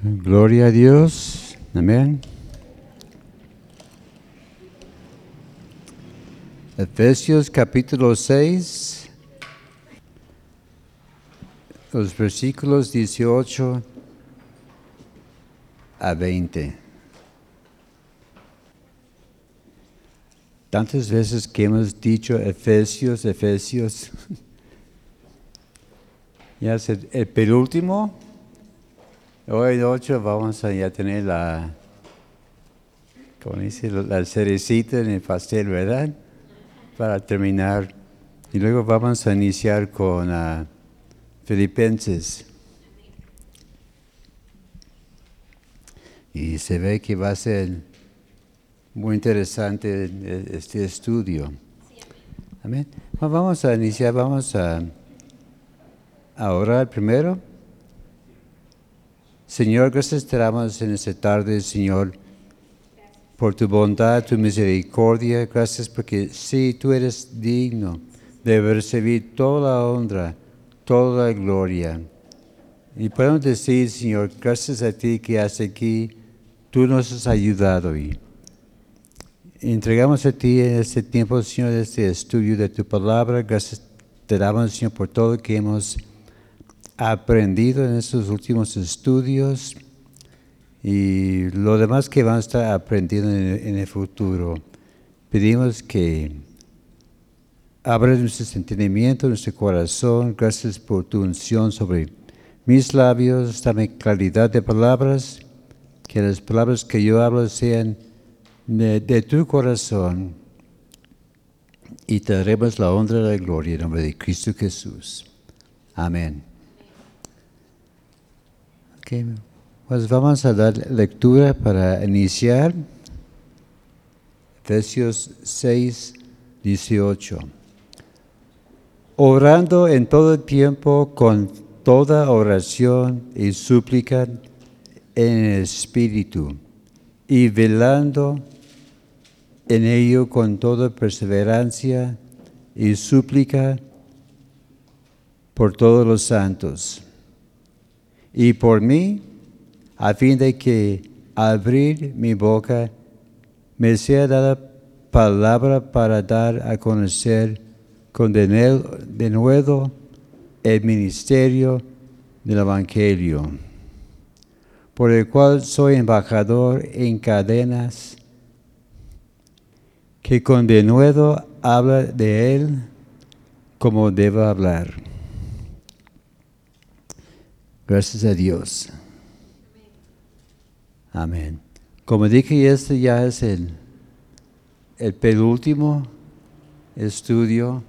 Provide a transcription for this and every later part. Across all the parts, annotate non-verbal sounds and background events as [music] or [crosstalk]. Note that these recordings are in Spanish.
Gloria a Dios. Amén. Efesios capítulo 6, los versículos 18 a 20. Tantas veces que hemos dicho Efesios, Efesios, [laughs] ya es el, el penúltimo. Hoy noche vamos a ya tener la, como dice, la cerecita en el pastel, ¿verdad? Para terminar. Y luego vamos a iniciar con uh, Filipenses. Y se ve que va a ser muy interesante este estudio. Amén. Vamos a iniciar, vamos a orar primero. Señor, gracias te damos en esta tarde, Señor, por tu bondad, tu misericordia. Gracias porque sí, tú eres digno de recibir toda la honra, toda la gloria. Y podemos decir, Señor, gracias a ti que hasta aquí tú nos has ayudado. Y entregamos a ti en este tiempo, Señor, este estudio de tu palabra. Gracias te damos, Señor, por todo lo que hemos aprendido en estos últimos estudios y lo demás que vamos a estar aprendiendo en, el futuro. Pedimos que abra nuestro entendimiento, nuestro corazón. Gracias por tu unción sobre mis labios. Dame claridad de palabras. Que las palabras que yo hablo sean de, de tu corazón. Y te daremos la honra y la gloria en nombre de Cristo Jesús. Amén. Pues vamos a dar lectura para iniciar. Efesios 6, 18. Orando en todo tiempo con toda oración y súplica en el Espíritu y velando en ello con toda perseverancia y súplica por todos los santos y por mí, a fin de que abrir mi boca me sea dada palabra para dar a conocer con de nuevo el ministerio del Evangelio, por el cual soy embajador en cadenas, que con denuedo habla de él como deba hablar Gracias a Dios. Amén. Como dije, este ya es el, el penúltimo estudio.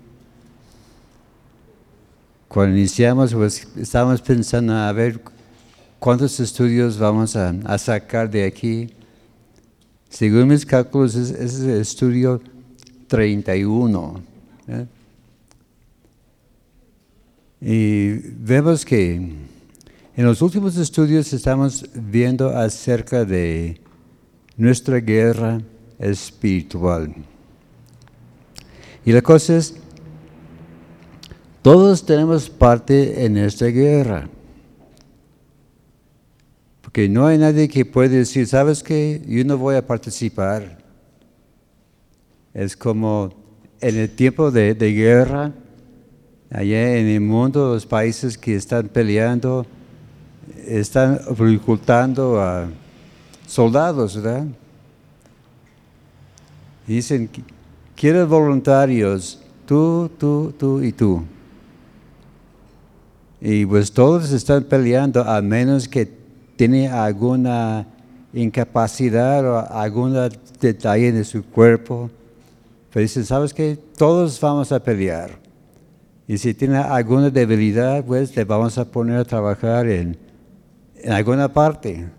Cuando iniciamos, pues estábamos pensando a ver cuántos estudios vamos a, sacar de aquí. Según mis cálculos, es, es el estudio 31. ¿eh? Y vemos que en los últimos estudios estamos viendo acerca de nuestra guerra espiritual. Y la cosa es, todos tenemos parte en esta guerra. Porque no hay nadie que pueda decir, ¿sabes qué? Yo no voy a participar. Es como en el tiempo de, de guerra, allá en el mundo, los países que están peleando, están reclutando a soldados, ¿verdad? dicen, ¿quieres voluntarios? Tú, tú, tú y tú. Y pues todos están peleando a menos que tiene alguna incapacidad o algún detalle de su cuerpo. Pero dicen, ¿sabes qué? Todos vamos a pelear. Y si tiene alguna debilidad, pues le vamos a poner a trabajar en en alguna parte,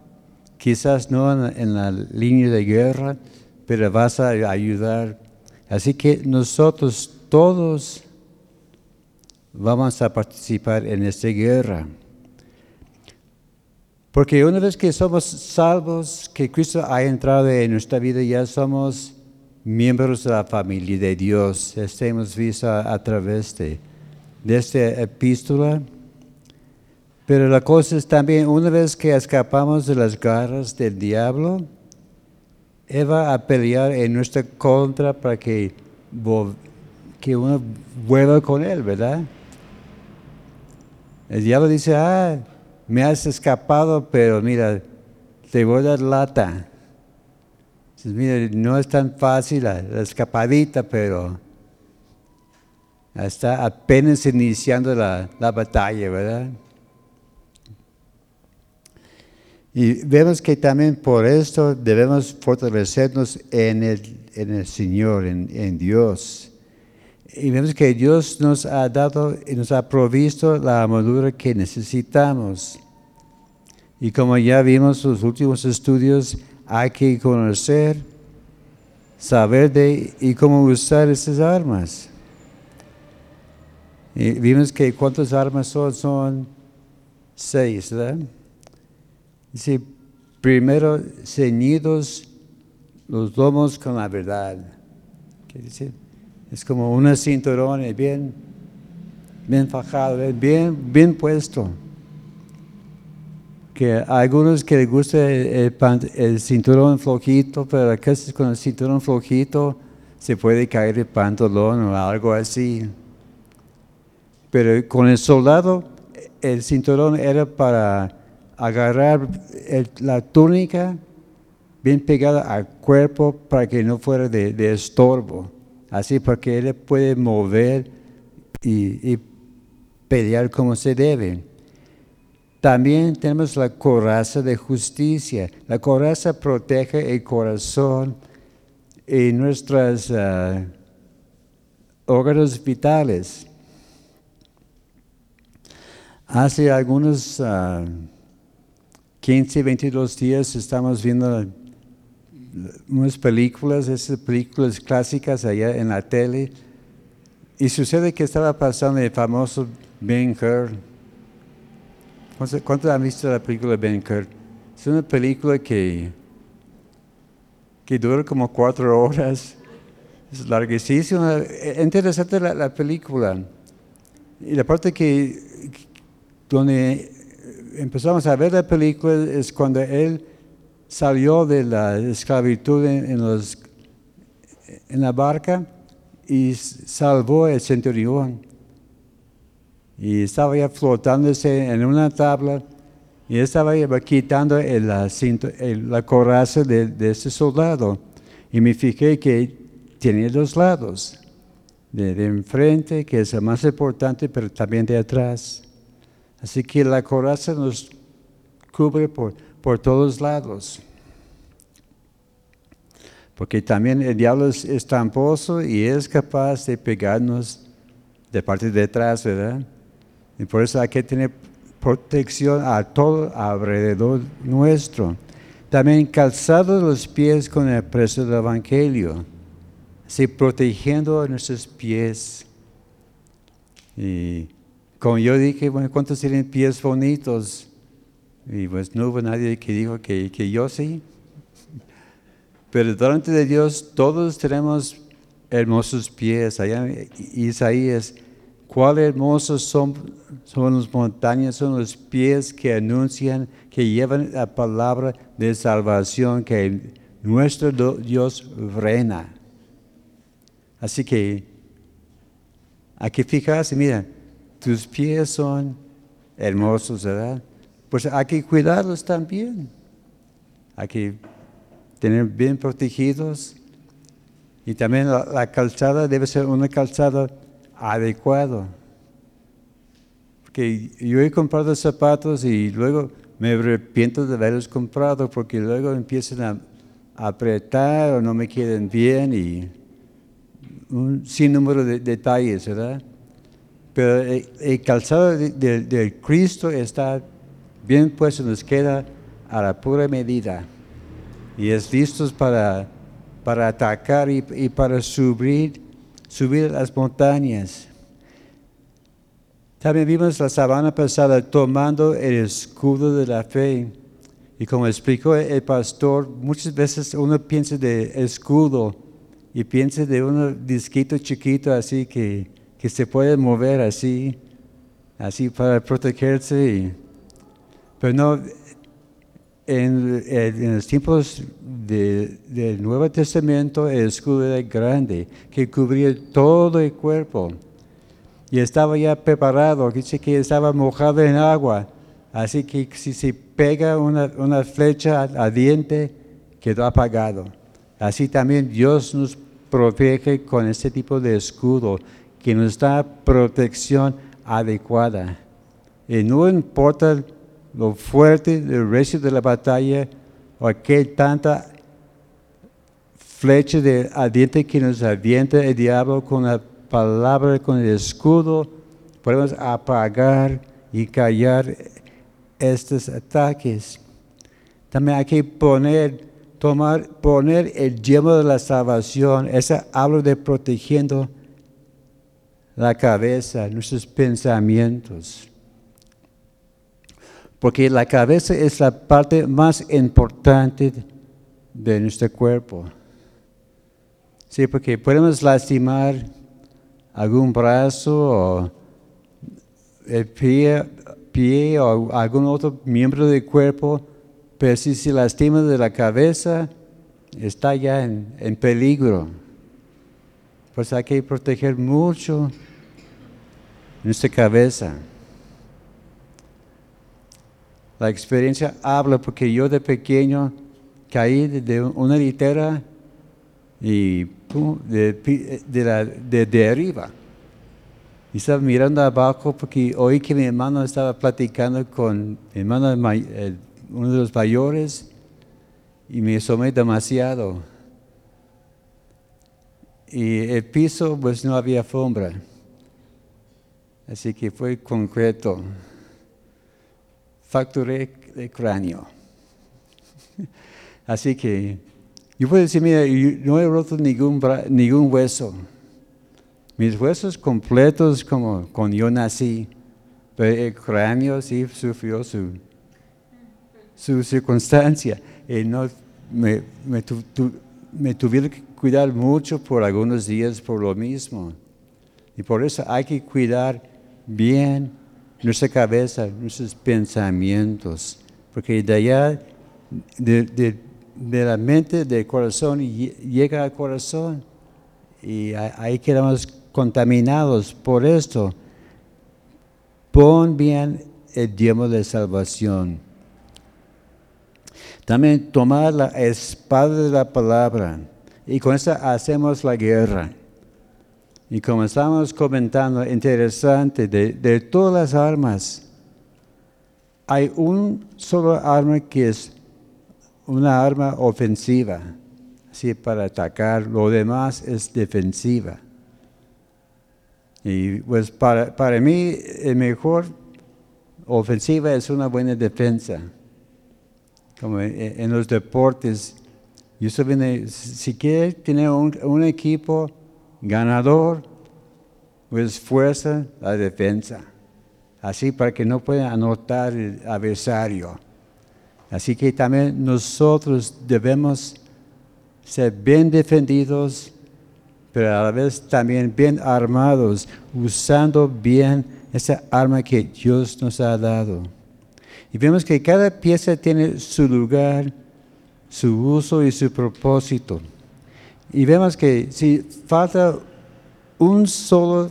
quizás no en, la línea de guerra, pero vas a ayudar. Así que nosotros todos vamos a participar en esta guerra. Porque una vez que somos salvos, que Cristo ha entrado en nuestra vida, ya somos miembros de la familia de Dios. Hemos visto a, través de, de esta epístola. Pero la cosa es también, una vez que escapamos de las garras del diablo, Él va a pelear en nuestra contra para que, que uno vuelva con Él, ¿verdad? El diablo dice, ah, me has escapado, pero mira, te voy a dar lata. mira, no es tan fácil la, escapadita, pero está apenas iniciando la, la batalla, ¿verdad? Y vemos que también por esto debemos fortalecernos en el, en el Señor, en, en, Dios. Y vemos que Dios nos ha dado y nos ha provisto la armadura que necesitamos. Y como ya vimos en los últimos estudios, hay que conocer, saber de y cómo usar esas armas. Vimos que cuántas armas son, son seis, ¿verdad? Dice, primero ceñidos los lomos con la verdad. ¿Qué dice? Es como un cinturón bien, bien fajado, bien, bien puesto. Que hay algunos que les gusta el, cinturón flojito, pero a veces con el cinturón flojito se puede caer el pantalón o algo así. Pero con el soldado, el cinturón era para agarrar la túnica bien pegada al cuerpo para que no fuera de, estorbo. Así porque él puede mover y, pelear como se debe. También tenemos la coraza de justicia. La coraza protege el corazón y nuestros uh, órganos vitales. Hace algunos uh, 15, 22 días estamos viendo unas películas, esas películas clásicas allá en la tele, y sucede que estaba pasando el famoso Ben Hur. ¿Cuántos han visto la película Ben Hur? Es una película que, que dura como cuatro horas. Es larguísima. Es interesante la, la película. Y la parte que donde empezamos a ver la película es cuando él salió de la esclavitud en, la barca y salvó el centurión. Y estaba ya flotándose en una tabla y estaba quitando la coraza de, de, ese soldado. Y me fijé que tenía dos lados, de enfrente, que es el más importante, pero también de atrás. Así que la coraza nos cubre por, por todos lados. Porque también el diablo es, tramposo y es capaz de pegarnos de parte de atrás, ¿verdad? Y por eso hay que tener protección a todo alrededor nuestro. También calzado los pies con el precio del Evangelio, así protegiendo nuestros pies. Y como yo dije, bueno, ¿cuántos tienen pies bonitos? Y pues no hubo nadie que dijo que, que yo sí. Pero delante de Dios todos tenemos hermosos pies. Allá Isaías, cuál hermosos son, son las montañas, son los pies que anuncian, que llevan la palabra de salvación que nuestro Dios reina. Así que hay que fijarse, mira, tus pies son hermosos, ¿verdad? Pues hay que cuidarlos también. Hay que tener bien protegidos. Y también la, calzada debe ser una calzada adecuada. Porque yo he comprado zapatos y luego me arrepiento de haberlos comprado porque luego empiezan a, apretar o no me quedan bien y un sinnúmero de detalles, ¿verdad? Pero el, calzado del Cristo está bien puesto, nos queda a la pura medida. Y es listo para, para atacar y, para subir, subir las montañas. También vimos la semana pasada tomando el escudo de la fe. Y como explicó el pastor, muchas veces uno piensa de escudo y piensa de un disquito chiquito así que que se puede mover así, así para protegerse. Pero no, en, en los tiempos de- del Nuevo Testamento el escudo era grande, que cubría todo el cuerpo. Y estaba ya preparado, dice que estaba mojado en agua. Así que si se pega una, una flecha a diente, quedó apagado. Así también Dios nos protege con este tipo de escudo, que nos da protección adecuada. Y no importa lo fuerte del resto de la batalla o que tanta flecha de diente que nos avienta el diablo con la palabra, con el escudo, podemos apagar y callar estos ataques. También hay que poner, tomar, poner el yelmo de la salvación. Ese hablo de protegiendo la cabeza, nuestros pensamientos. Porque la cabeza es la parte más importante de nuestro cuerpo. Sí, porque podemos lastimar algún brazo o el pie, pie o algún otro miembro del cuerpo, pero si se lastima de la cabeza, está ya en, en peligro. Pues hay que proteger mucho nuestra cabeza. La experiencia habla porque yo de pequeño caí de- una litera y pum, de, arriba. Y estaba mirando abajo porque oí que mi hermano estaba platicando con mi hermano, uno de los mayores, y me asomé demasiado. Y el piso, pues no había alfombra. Así que fue concreto. Facturé el cráneo. [laughs] Así que yo puedo decir, mira, no he roto ningún, ningún hueso. Mis huesos completos como cuando yo nací, pero el cráneo sí sufrió su, su circunstancia. Y no, me, me, tu- me tuvieron que cuidar mucho por algunos días por lo mismo. Y por eso hay que cuidar bien nuestra cabeza, nuestros pensamientos, porque de allá, de, de- la mente, del corazón, lle- llega al corazón. Y ahí quedamos contaminados por esto. Pon bien el diezmo de salvación. También tomar la espada de la palabra. Y con eso hacemos la guerra. Y como estamos comentando, interesante, de, de todas las armas, hay un solo arma que es una arma ofensiva, así para atacar, lo demás es defensiva. Y pues para, para mí el mejor ofensiva es una buena defensa. Como en, los deportes, yo si quiere tener un equipo ganador, pues fuerza la defensa. Así para que no pueda anotar el adversario. Así que también nosotros debemos ser bien defendidos, pero a la vez también bien armados, usando bien esa arma que Dios nos ha dado. Y vemos que cada pieza tiene su lugar, su uso y su propósito. Y vemos que si falta un solo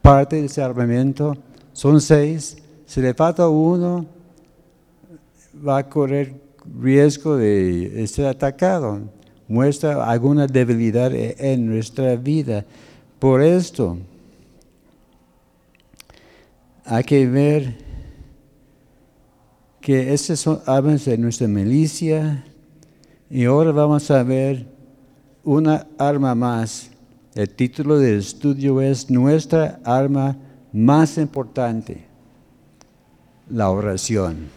parte de ese armamento, son seis, si le falta uno, va a correr riesgo de ser atacado, muestra alguna debilidad e- en nuestra vida. Por esto, hay que ver que estas son armas de nuestra milicia y ahora vamos a ver una arma más. El título del estudio es Nuestra arma más importante, la oración.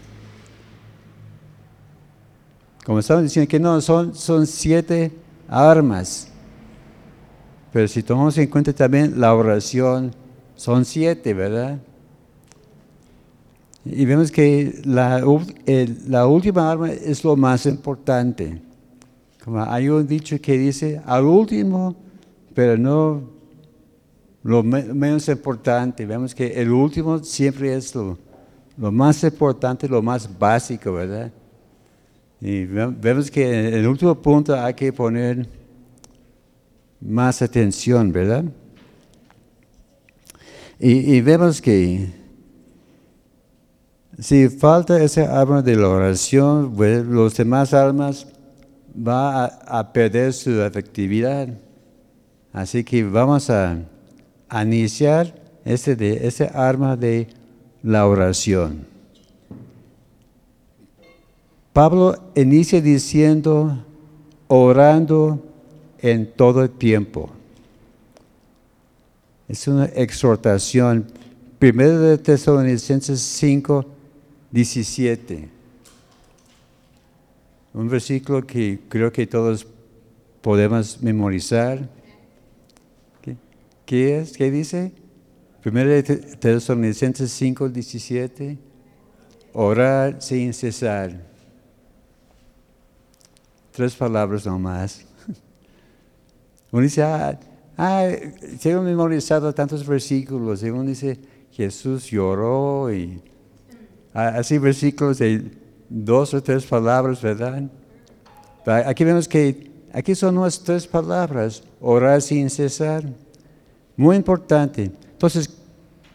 Como estamos diciendo que no, son, son siete armas. Pero si tomamos en cuenta también la oración, son siete, ¿verdad? Y vemos que la, la última arma es lo más importante. Hay un dicho que dice, al último, pero no lo me- menos importante. Vemos que el último siempre es lo, más importante, lo más básico, ¿verdad? Y vemos que en el último punto hay que poner más atención, ¿verdad? Y, vemos que si falta ese arma de la oración, pues, los demás armas van a, perder su efectividad. Así que vamos a, iniciar ese, de, ese arma de la oración. Pablo inicia diciendo, orando en todo el tiempo. Es una exhortación. Primero de Tesalonicenses 5, 17. Un versículo que creo que todos podemos memorizar. ¿Qué, es? ¿Qué dice? Primero de Tesalonicenses 5, 17. Orar sin cesar. Tres palabras nomás. [laughs] Uno dice, ah, Ah, tengo memorizado tantos versículos. Y dice, Jesús lloró y así versículos de dos o tres palabras, ¿verdad? Aquí vemos que aquí son nuestras tres palabras, orar sin cesar. Muy importante. Entonces,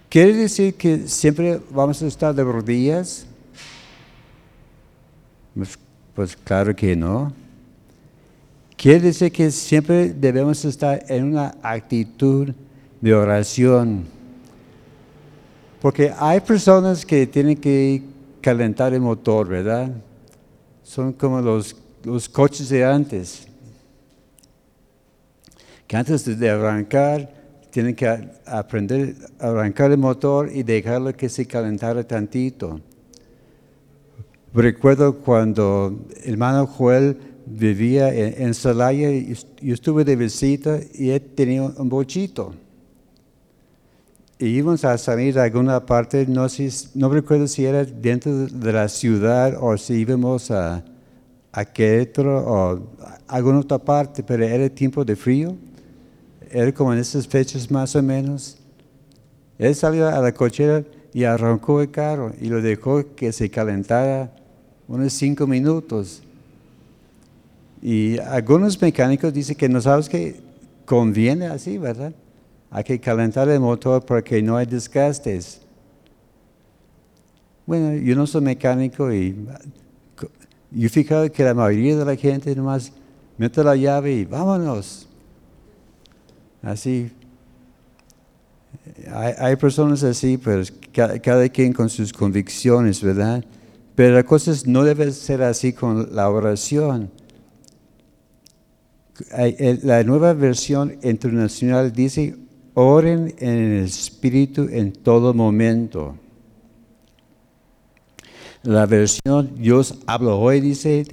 ¿quiere decir que siempre vamos a estar de rodillas? Pues, pues claro que no. Quiere decir que siempre debemos estar en una actitud de oración. Porque hay personas que tienen que calentar el motor, ¿verdad? Son como los, los coches de antes. Que antes de arrancar, tienen que aprender a arrancar el motor y dejarlo que se calentara tantito. Recuerdo cuando el hermano Joel vivía en, Salaya y estuve de visita y él tenía un bochito. Y íbamos a salir a alguna parte, no, no recuerdo si era dentro de la ciudad o si íbamos a, a Querétaro o a alguna otra parte, pero era tiempo de frío. Era como en esas fechas más o menos. Él salió a la cochera y arrancó el carro y lo dejó que se calentara unos cinco minutos. Y algunos mecánicos dicen que no sabes que conviene así, ¿verdad? Hay que calentar el motor porque no hay desgastes. Bueno, yo no soy mecánico y yo he fijado que la mayoría de la gente nomás mete la llave y vámonos. Así. Hay, personas así, pero cada, quien con sus convicciones, ¿verdad? Pero la cosa no debe ser así con la oración la nueva versión internacional dice, oren en el Espíritu en todo momento. La versión Dios habla hoy dice,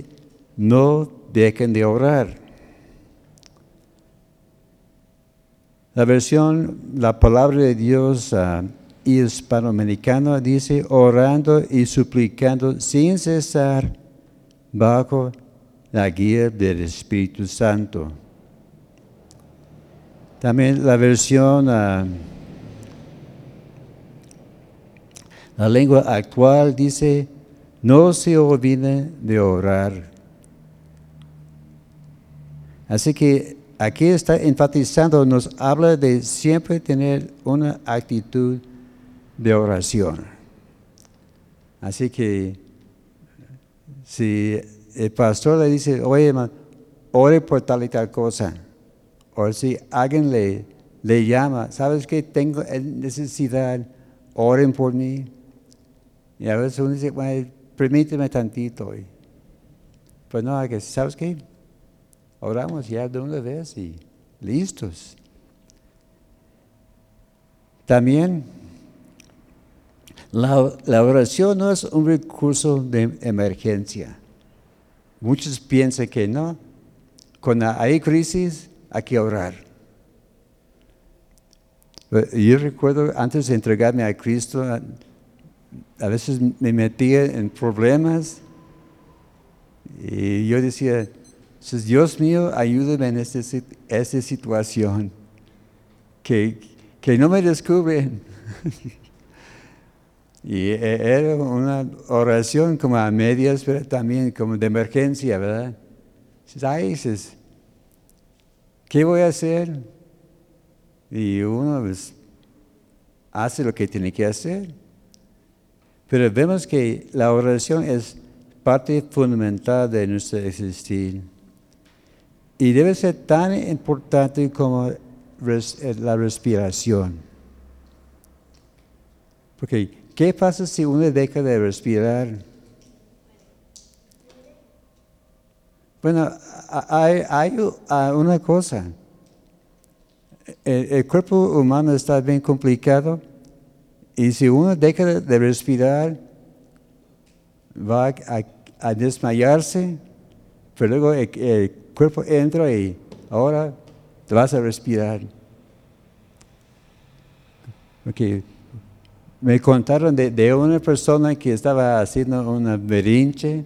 no dejen de orar. La versión, la palabra de Dios uh, hispanoamericana dice, orando y suplicando sin cesar bajo la guía del Espíritu Santo. También la versión, ah, la lengua actual dice, no se olviden de orar. Así que aquí está enfatizando, nos habla de siempre tener una actitud de oración. Así que si el pastor le dice, oye, ore por tal y tal cosa. O si alguien le, le llama, ¿sabes que Tengo necesidad, oren por mí. Y a veces uno dice, bueno, permíteme tantito. pues no, que, ¿sabes qué? Oramos ya de una vez y listos. También la, la oración no es un recurso de emergencia. Muchos piensan que no. Cuando hay crisis, hay que orar. Yo recuerdo antes de entregarme a Cristo, a veces me metía en problemas y yo decía, Dios mío, ayúdame en esta, situación, que, que no me descubren. [laughs] Y e- era una oración como a medias, pero también como de emergencia, ¿verdad? Ay, dices, ¿qué voy a hacer? Y uno pues, hace lo que tiene que hacer. Pero vemos que la oración es parte fundamental de nuestro existir. Y debe ser tan importante como eh, la respiración. Porque, ¿qué pasa si uno deja de respirar? Bueno, hay, una cosa. El, cuerpo humano está bien complicado y si uno deja de- respirar, va a, desmayarse, pero luego el, cuerpo entra y ahora te vas a respirar. Ok. Me contaron de, de una persona que estaba haciendo una berinche,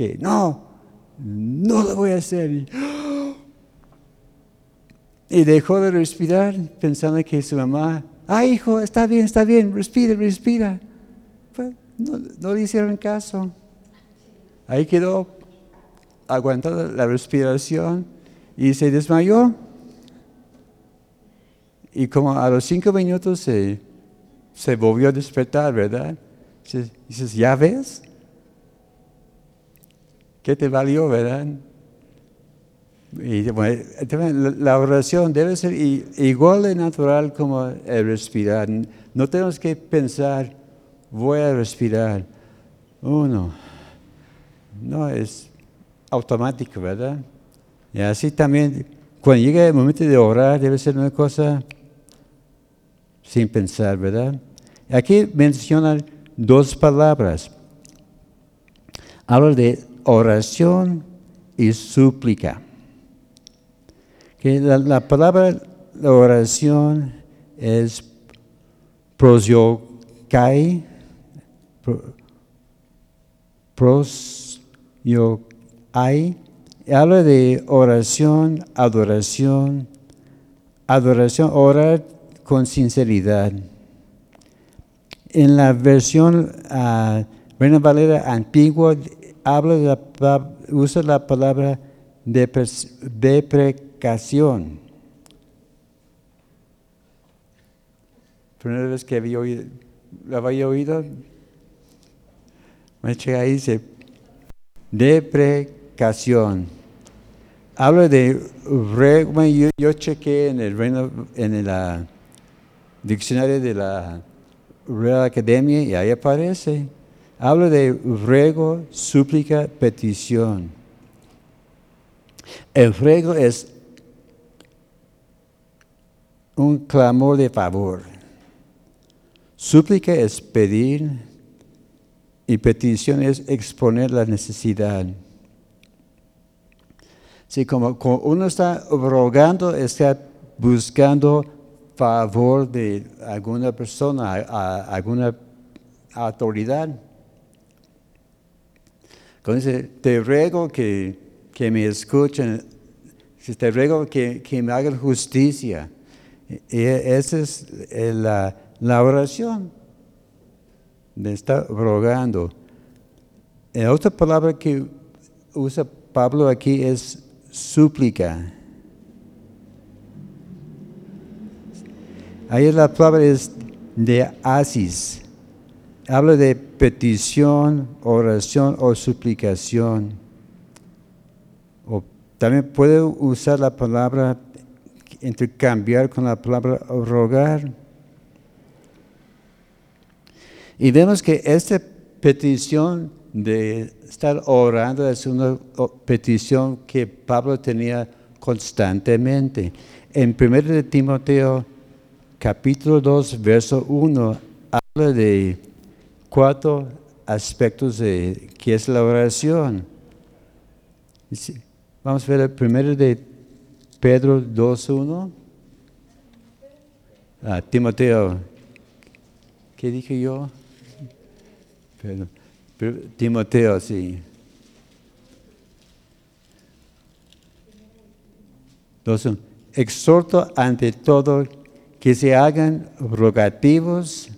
que no, no lo voy a hacer. Y, dejó de respirar pensando que su mamá, ay hijo, está bien, está bien, respira, respira. Pues, no, no le hicieron caso. Ahí quedó aguantando la respiración y se desmayó. Y como a los cinco minutos se, se volvió a despertar, ¿verdad? Dices, ¿ya ves? ¿Qué te valió, verdad? La- oración debe ser igual de natural como el respirar. No tenemos que pensar, voy a respirar. Uno. No, es automático, ¿verdad? Y así también, cuando llega el momento de orar, debe ser una cosa sin pensar, ¿verdad? Aquí mencionan dos palabras. Habla de oración y súplica. Que la, la palabra la oración es prosiokai, pro- prosiokai. Habla de oración, adoración, adoración, orar con sinceridad. En la versión ah, Reina Valera antigua habla de la usa la palabra deprecación. Primera vez que había oído, ¿la había oído? Me eché ahí dice deprecación. Habla de yo, yo chequé en el reino, en el ah, diccionario de la Real Academia y ahí aparece. Habla de ruego, súplica, petición. El ruego es un clamor de favor. Súplica es pedir y petición es exponer la necesidad. Sí, como, uno está rogando, está buscando favor de alguna persona, a- alguna autoridad. Dice, te ruego que, que me escuchen, te ruego que, que me hagan justicia. Y esa es eh, la, oración de estar rogando. La otra palabra que usa Pablo aquí es súplica. Ahí la palabra es de asis. Habla de petición, oración o suplicación. También puede usar la palabra, intercambiar con la palabra rogar. Y vemos que esta petición de estar orando es una petición que Pablo tenía constantemente. En 1 de Timoteo capítulo 2, verso 1, habla de cuatro aspectos de qué es la oración. Vamos a ver el primero de Pedro 2, 1. Ah, Timoteo, ¿qué dije yo? Timoteo, sí. Dos, uno. Exhorto ante todo que se hagan rogativos,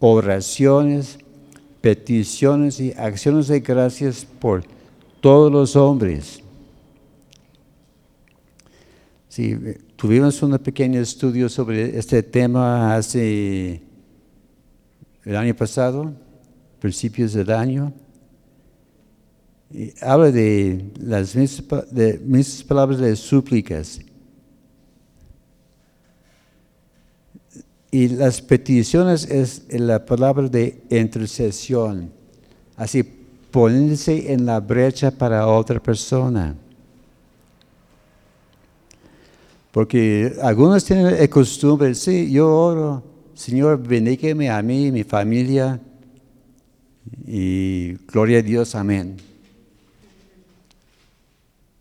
oraciones, peticiones y acciones de gracias por todos los hombres. Sí, tuvimos un pequeño estudio sobre este tema hace el año pasado, principios del año. Y habla de las mismas, de mismas palabras de súplicas. Y las peticiones es la palabra de intercesión. Así, ponerse en la brecha para otra persona. Porque algunos tienen el costumbre, sí, yo oro, Señor, bendíqueme a mí, mi familia, y gloria a Dios, amén.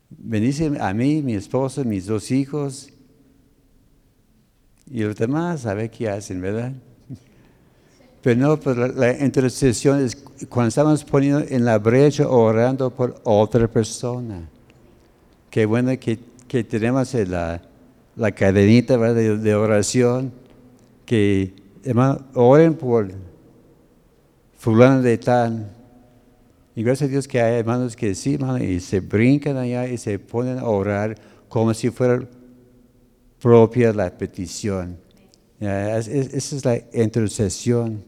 Bendice a mí, mi esposa, mis dos hijos, y los demás a ver qué hacen, ¿verdad? Pero no, pero la, intercesión es cuando estamos poniendo en la brecha orando por otra persona. Qué bueno que, tenemos la, la cadenita De, de, oración, que hermano, oren por fulano de tal. Y gracias a Dios que hay hermanos que sí, hermano, y se brincan allá y se ponen a orar como si fuera propia la petición. esa es la intercesión,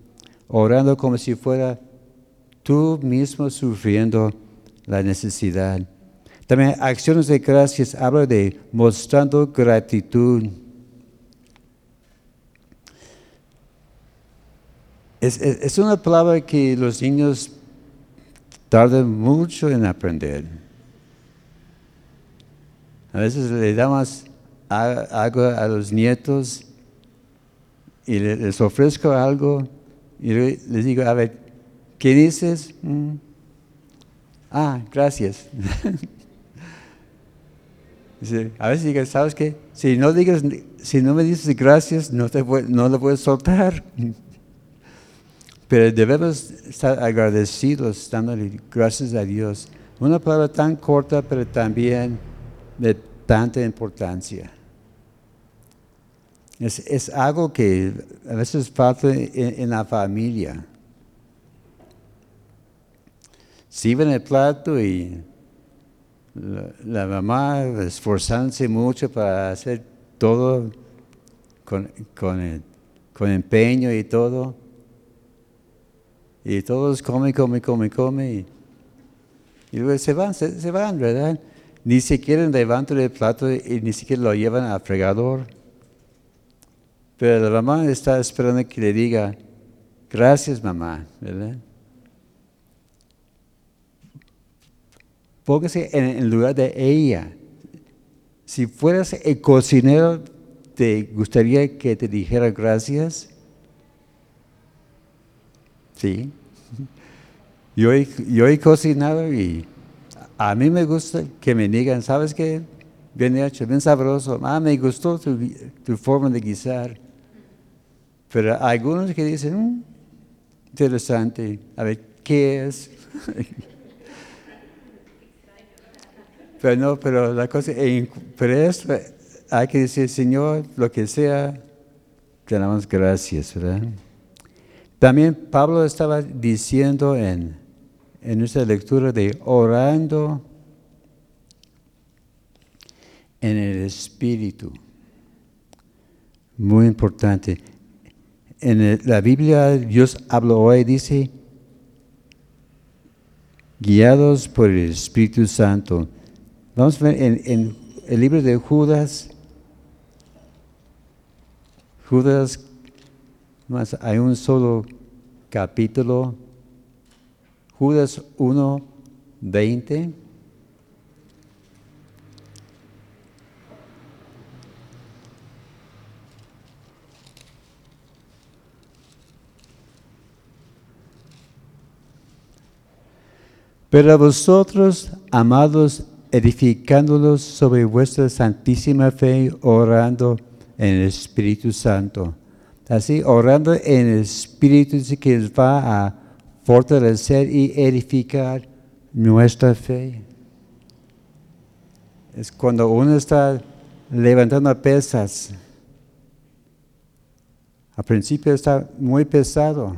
orando como si fuera tú mismo sufriendo la necesidad. También acciones de gracias habla de mostrando gratitud. Es, es, una palabra que los niños tardan mucho en aprender. A veces le damos hago a los nietos y les ofrezco algo y les digo, a ver, ¿qué dices? Mm. Ah, gracias. [laughs] a veces digo, ¿sabes qué? Si no, digas, si no me dices gracias, no, te no lo puedes soltar. [laughs] Pero debemos estar agradecidos, dándole gracias a Dios. Una palabra tan corta, pero también de tanta importancia. Es, algo que a veces falta en, la familia. Sirven el plato y la, mamá esforzándose mucho para hacer todo con, con, empeño y todo. Y todos comen, comen, comen, comen. Y, luego se van, se, van, ¿verdad? Ni siquiera levantan el plato y ni siquiera lo llevan al fregador. Pero la mamá está esperando que le diga, gracias mamá, ¿verdad? Póngase en el lugar de ella. Si fueras el cocinero, ¿te gustaría que te dijera gracias? Sí. [laughs] Yo he, yo he cocinado y a mí me gusta que me digan, ¿sabes qué? Bien hecho, bien sabroso. Ah, me gustó tu, tu forma de guisar. Pero algunos que dicen, mm, interesante, a ver, ¿qué es? [laughs] pero no, pero la cosa, pero esto hay que decir, Señor, lo que sea, te damos gracias, ¿verdad? También Pablo estaba diciendo en, en nuestra lectura de orando en el Espíritu. Muy importante en la Biblia Dios habló hoy, dice, guiados por el Espíritu Santo. Vamos a ver en, el libro de Judas, Judas, hay un solo capítulo, Judas 1, 20. Pero vosotros, amados, edificándolos sobre vuestra santísima fe, orando en el Espíritu Santo. Así, orando en el Espíritu que va a fortalecer y edificar nuestra fe. Es cuando uno está levantando pesas. Al principio está muy pesado,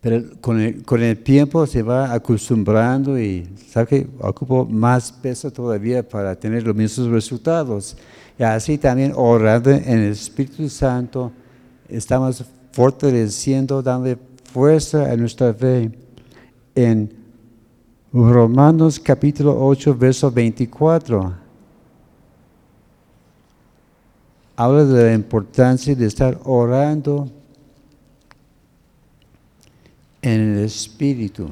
pero con el, con el tiempo se va acostumbrando y sabe que ocupo más peso todavía para tener los mismos resultados. Y así también orando en el Espíritu Santo, estamos fortaleciendo, dando fuerza a nuestra fe. En Romanos capítulo 8, verso 24, habla de la importancia de estar orando en el Espíritu.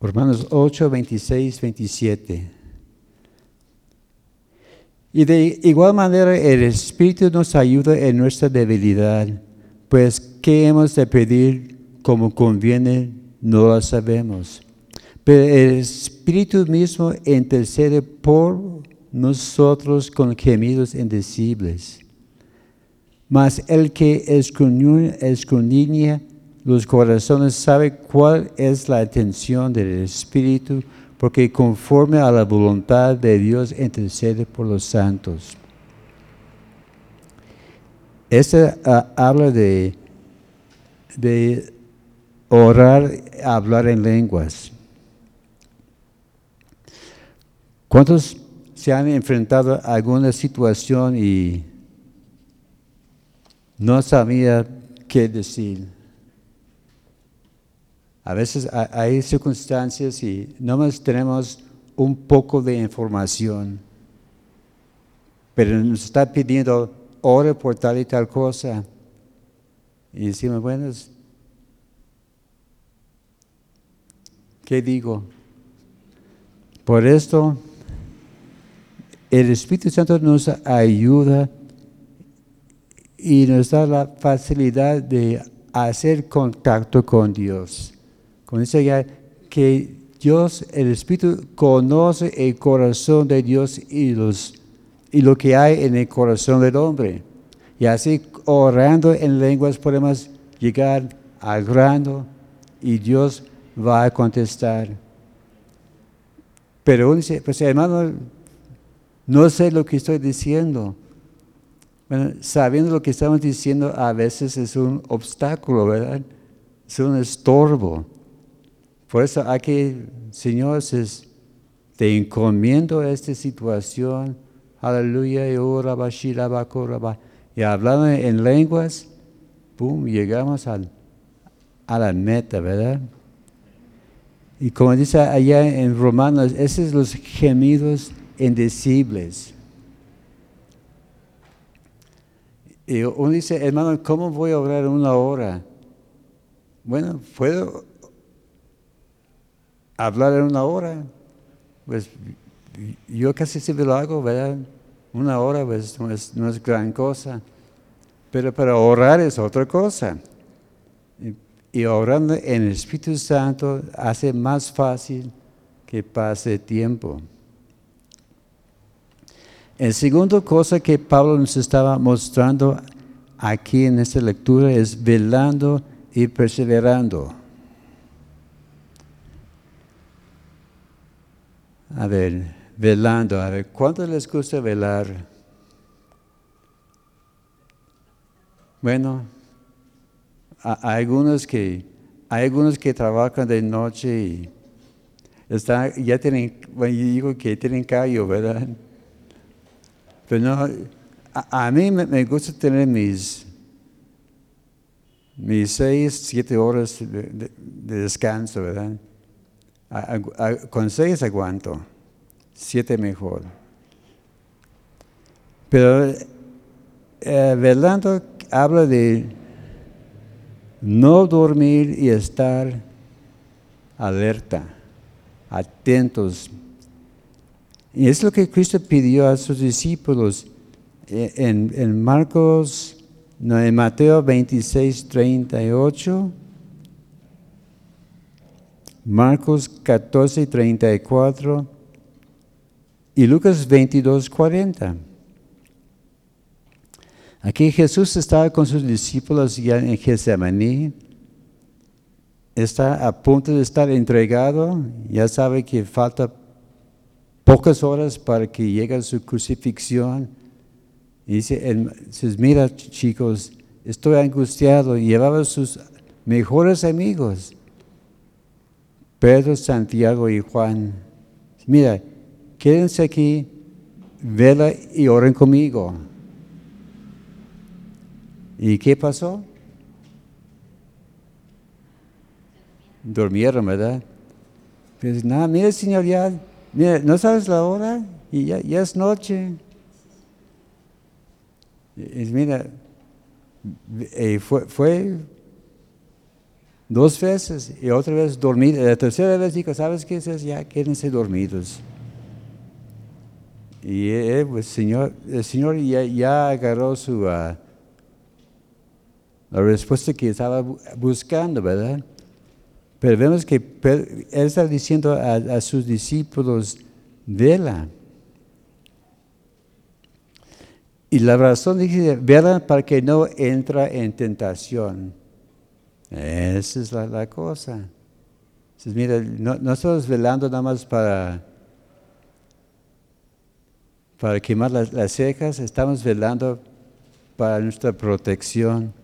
Romanos 8, 26, 27. Y de igual manera el Espíritu nos ayuda en nuestra debilidad, pues ¿qué hemos de pedir como conviene? No lo sabemos. Pero el Espíritu mismo intercede por nosotros con gemidos indecibles. Mas el que escudriña los corazones sabe cuál es la intención del Espíritu, porque conforme a la voluntad de Dios intercede por los santos. Este ah, habla de, de orar, hablar en lenguas. ¿Cuántos se han enfrentado a alguna situación y no sabía qué decir? A veces hay circunstancias y nomás tenemos un poco de información, pero nos está pidiendo ore por tal y tal cosa. Y decimos, bueno, ¿qué digo? Por esto, el Espíritu Santo nos ayuda y nos da la facilidad de hacer contacto con Dios. Con dice ya que Dios, el Espíritu, conoce el corazón de Dios y, los, y lo que hay en el corazón del hombre. Y así orando en lenguas podemos llegar al grano y Dios va a contestar. Pero uno dice, pues hermano, no sé lo que estoy diciendo. Sabiendo lo que estamos diciendo a veces es un obstáculo, ¿verdad? Es un estorbo. Por eso aquí, Señor, te encomiendo esta situación. Aleluya. Y Y hablando en lenguas, pum, llegamos al, a la meta, ¿verdad? Y como dice allá en Romanos, esos son los gemidos indecibles. Y uno dice, hermano, ¿cómo voy a orar una hora? Bueno, puedo hablar en una hora, pues yo casi siempre lo hago, ¿verdad? Una hora pues no es, no es gran cosa, pero para orar es otra cosa. Y, y orando en el Espíritu Santo hace más fácil que pase tiempo. El segundo cosa que Pablo nos estaba mostrando aquí en esta lectura es velando y perseverando. A ver, velando. A ver, ¿cuánto les gusta velar? Bueno, hay algunos que, algunos que trabajan de noche y están, ya tienen, bueno, yo digo que tienen callo, ¿verdad? Pero no, a, mí me, gusta tener mis, mis seis, siete horas de descanso, ¿verdad? con seis aguanto, siete mejor. Pero eh, habla de no dormir y estar alerta, atentos. Y es lo que Cristo pidió a sus discípulos eh, en, Marcos, en Mateo 26, 38 Marcos 14, 34 y Lucas 22, 40. Aquí Jesús estaba con sus discípulos ya en Getsemaní está a punto de estar entregado, ya sabe que falta pocas horas para que llegue su crucifixión. Y dice, mira chicos, estoy angustiado. Llevaba a sus mejores amigos, Pedro, Santiago y Juan. Mira, quédense aquí, vela y oren conmigo. ¿Y qué pasó? Durmieron, ¿verdad? Pues nada, mira, Señor, ya, mira, ¿no sabes la hora? Y ya, es noche. Y, mira, eh, fue, fue, dos veces y otra vez dormir. La tercera vez dijo, ¿sabes qué? Es? Ya quédense dormidos. Y eh, pues, señor, el Señor ya, ya agarró su, uh, la respuesta que estaba buscando, ¿verdad? Pero vemos que él está diciendo a, sus discípulos, vela. Y la razón dice, vela para que no entra en tentación. Esa es la, cosa. Entonces, mira, no, estamos velando nada más para, para quemar las cejas, estamos velando para nuestra protección.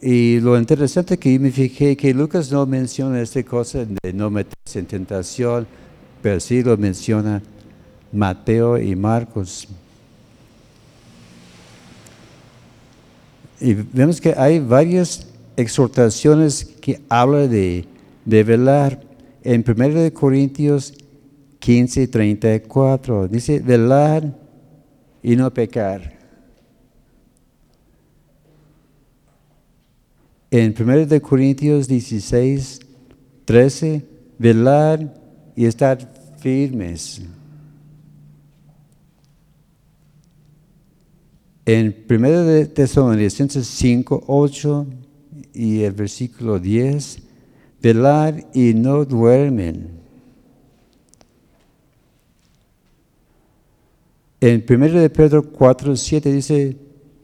Y, lo interesante que me fijé que Lucas no menciona esta cosa de no meterse en tentación, pero sí lo menciona Mateo y Marcos. Y vemos que hay varias exhortaciones que hablan de, de velar. En 1 Corintios 15, 34 dice, velar y no pecar. En 1 de Corintios 16, 13, velar y estar firmes. En 1 de Tesalonicenses 5, 8 y el versículo 10, velar y no duermen. En 1 de Pedro 4, 7 dice,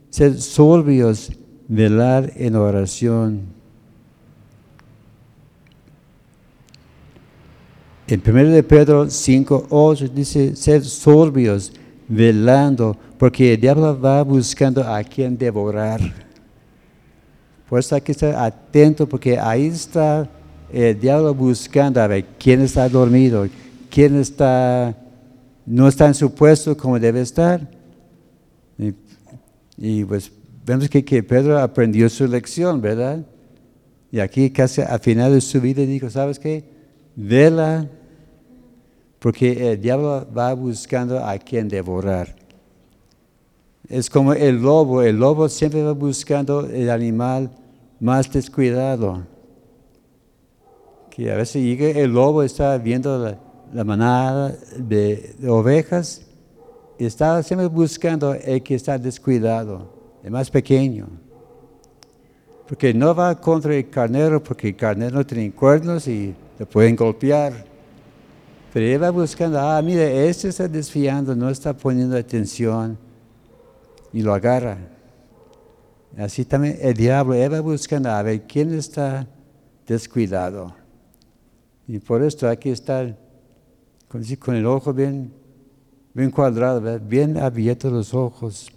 sed sobrios velar en oración. En 1 de Pedro 5, 8 dice, ser sorbios, velando, porque el diablo va buscando a quien devorar. Por eso hay que estar atento, porque ahí está el diablo buscando a ver quién está dormido, quién está, no está en su puesto como debe estar. Y, y pues vemos que, que, Pedro aprendió su lección, ¿verdad? Y aquí casi al final de su vida dijo, ¿sabes qué? Vela, porque el diablo va buscando a quien devorar. Es como el lobo, el lobo siempre va buscando el animal más descuidado. Que a veces llega el lobo, está viendo la, manada de, de ovejas, y está siempre buscando el que está descuidado el más pequeño. Porque no va contra el carnero, porque el carnero tiene cuernos y le pueden golpear. Pero él va buscando, ah, mire, este está desfiando, no está poniendo atención y lo agarra. Así también el diablo, él va buscando a ver quién está descuidado. Y por esto hay que estar con, el ojo bien, bien cuadrado, bien abiertos los ojos.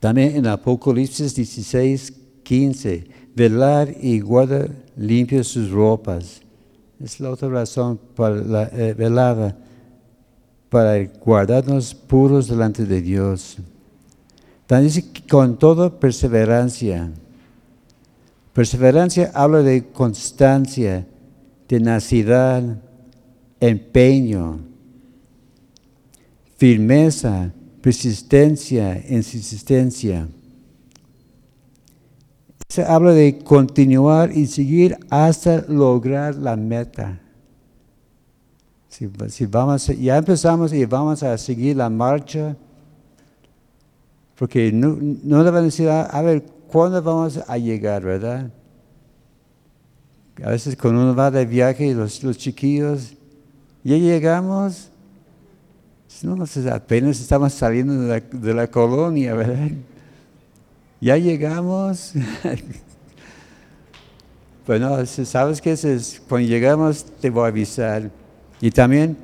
También en Apocalipsis 16, 15, velar y guardar limpias sus ropas. Es la otra razón para la eh, velada, para guardarnos puros delante de Dios. También dice con toda perseverancia. Perseverancia habla de constancia, tenacidad, empeño, firmeza, persistencia, insistencia. Se habla de continuar y seguir hasta lograr la meta. Si, vamos, ya empezamos y vamos a seguir la marcha, porque no, no le van a decir, a ver, ¿cuándo vamos a llegar, verdad? A veces cuando uno va de viaje, los, los chiquillos, ya llegamos, no, apenas estamos saliendo de la, colonia, ¿verdad? ya llegamos. [laughs] bueno, sabes que es, cuando llegamos te voy a avisar. Y también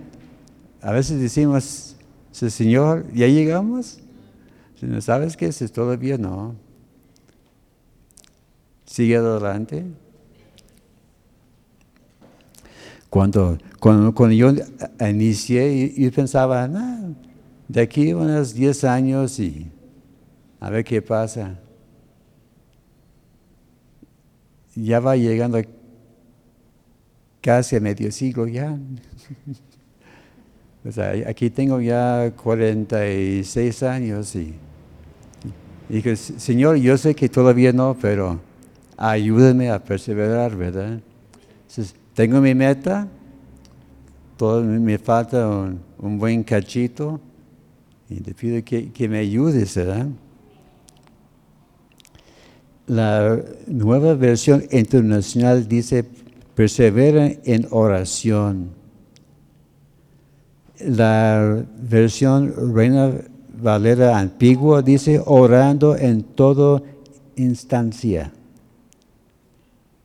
a veces decimos, Señor, ¿ya llegamos? Sabes qué es, todavía no. Sigue adelante. Cuando, cuando, yo inicié, yo pensaba, de aquí unos 10 años y a ver qué pasa. Ya va llegando casi a medio siglo ya. [laughs] o sea, aquí tengo ya 46 años y, y dije, Señor, yo sé que todavía no, pero ayúdame a perseverar, ¿verdad? Entonces, tengo mi meta, todo me falta un, buen cachito y te pido que, que me ayudes, ¿verdad? La nueva versión internacional dice, persevera en oración. La versión Reina Valera antigua dice, orando en toda instancia.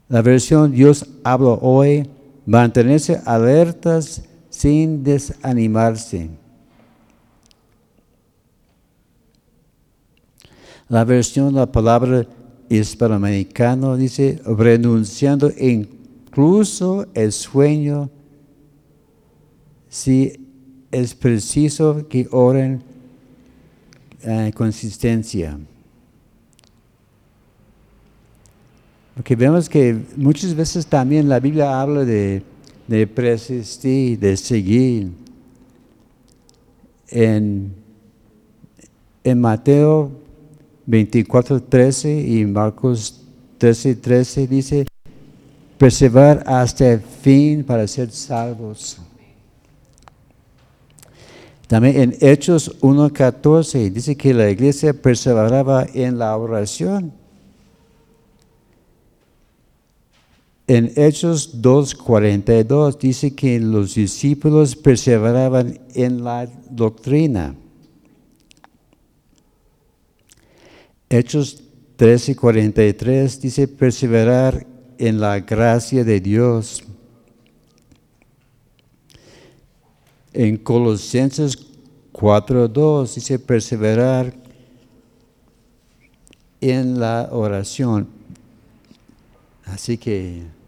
La versión Dios habla hoy, mantenerse alertas sin desanimarse. La versión la palabra hispanoamericano dice, renunciando incluso el sueño, si es preciso que oren en consistencia. Porque vemos que muchas veces también la Biblia habla de, de persistir, de seguir. En, en Mateo 24, 13 y Marcos 13, 13 dice, perseverar hasta el fin para ser salvos. También en Hechos 1.14 dice que la iglesia perseveraba en la oración. En Hechos 2.42 dice que los discípulos perseveraban en la doctrina. Hechos 13.43 dice perseverar en la gracia de Dios. En Colosenses 4.2 dice perseverar en la oración. Así que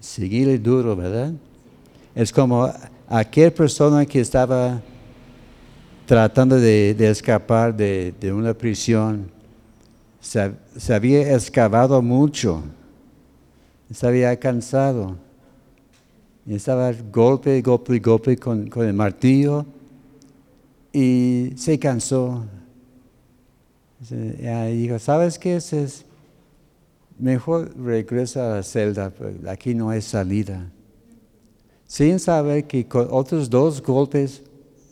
seguirle duro, ¿verdad? Es como aquella persona que estaba tratando de, escapar de, una prisión. Se, había excavado mucho, se había cansado. Estaba golpe, golpe, golpe con, con el martillo y se cansó. Y dijo, ¿sabes qué? Es, mejor regresa a la celda, pues, aquí no hay salida. Sin saber que con otros dos golpes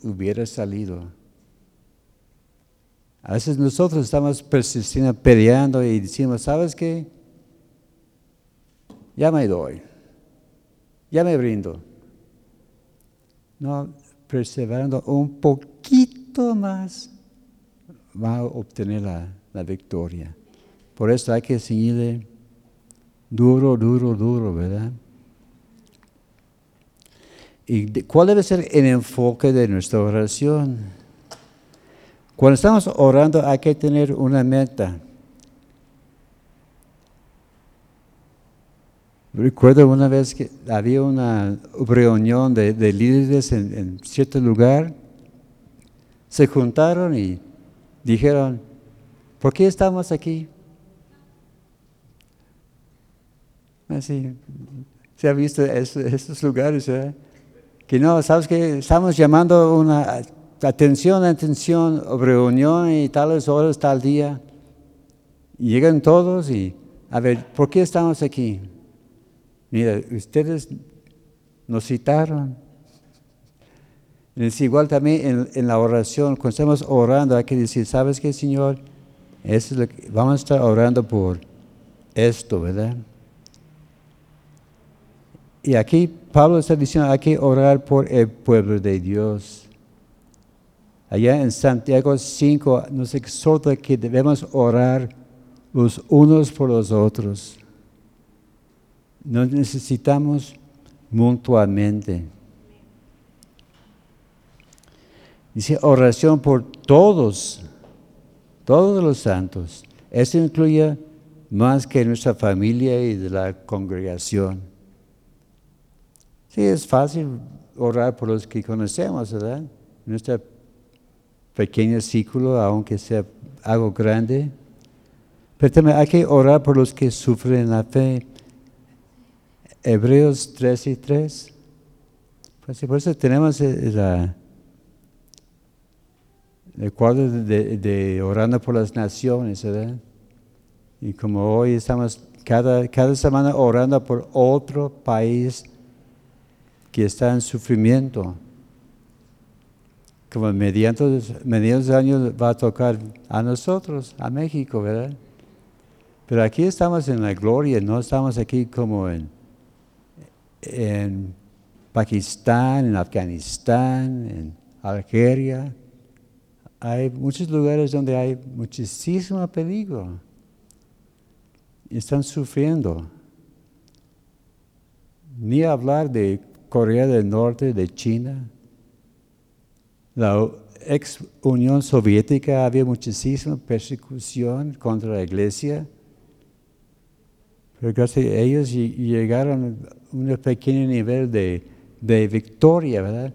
hubiera salido. A veces nosotros estamos persistiendo, peleando y decimos, ¿sabes qué? Ya me doy, ya me brindo. No, perseverando un poquito más, va a obtener la, la victoria. Por eso hay que seguirle duro, duro, duro, ¿verdad? ¿Y cuál debe ser el enfoque de nuestra oración? Cuando estamos orando hay que tener una meta. Recuerdo una vez que había una reunión de, líderes en, en, cierto lugar. Se juntaron y dijeron, ¿por qué estamos aquí? Así, se ha visto estos lugares, ¿eh? que no, sabes que estamos llamando una atención, atención, reunión y tales horas, tal día. Llegan todos y, a ver, ¿por qué estamos aquí? Mira, ustedes nos citaron. Igual también en, en, la oración, cuando estamos orando hay que decir, ¿sabes qué, Señor? es lo que, vamos a estar orando por esto, ¿verdad? Y aquí Pablo está diciendo, hay que orar por el pueblo de Dios. Allá en Santiago 5 nos exhorta que debemos orar los unos por los otros. Nos necesitamos mutuamente. Dice oración por todos, todos los santos. Eso incluye más que nuestra familia y de la congregación. Es fácil orar por los que conocemos, ¿verdad? Nuestro pequeño círculo, aunque sea algo grande. Pero también hay que orar por los que sufren la fe. Hebreos 3 y 3. Pues, por eso tenemos la, el cuadro de, de, orando por las naciones, ¿verdad? Y como hoy estamos cada, cada semana orando por otro país que está en sufrimiento. Como mediante, mediante años va a tocar a nosotros, a México, ¿verdad? Pero aquí estamos en la gloria, no estamos aquí como en, en Pakistán, en Afganistán, en Algeria. Hay muchos lugares donde hay muchísimo peligro. Están sufriendo. Ni hablar de Corea del Norte, de China. La ex Unión Soviética había muchísima persecución contra la iglesia. Pero gracias a ellos llegaron a un pequeño nivel de, de victoria, ¿verdad?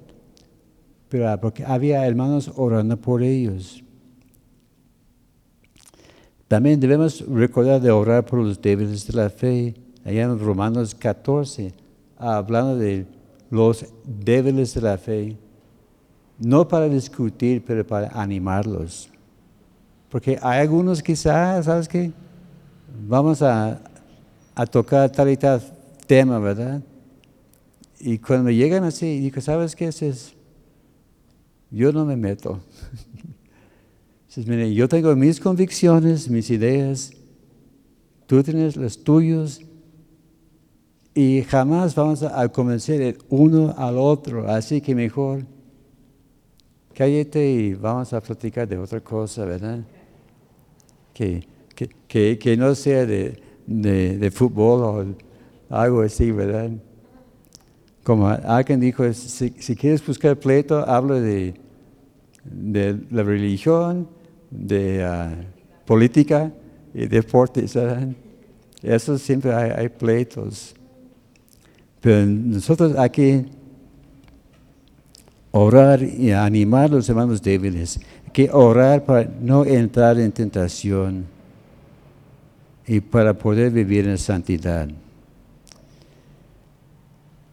Pero ah, porque había hermanos orando por ellos. También debemos recordar de orar por los débiles de la fe. Allá en Romanos 14, hablando de los débiles de la fe, no para discutir, pero para animarlos. Porque hay algunos quizás, ¿sabes qué? Vamos a, a tocar tal y tal tema, ¿verdad? Y cuando llegan así, digo, ¿sabes qué? Es, yo no me meto. [laughs] Dices, mire, yo tengo mis convicciones, mis ideas, tú tienes las tuyas, y jamás vamos a convencer el uno al otro, así que mejor cállate y vamos a platicar de otra cosa, ¿verdad? Que, que, que, no sea de, de, fútbol o algo así, ¿verdad? Como alguien dijo, si, quieres buscar pleito, habla de, de la religión, de ah, política y deportes, ¿verdad? Eso siempre hay, hay pleitos. Pero nosotros hay que orar y animar a los hermanos débiles. Hay que orar para no entrar en tentación y para poder vivir en santidad.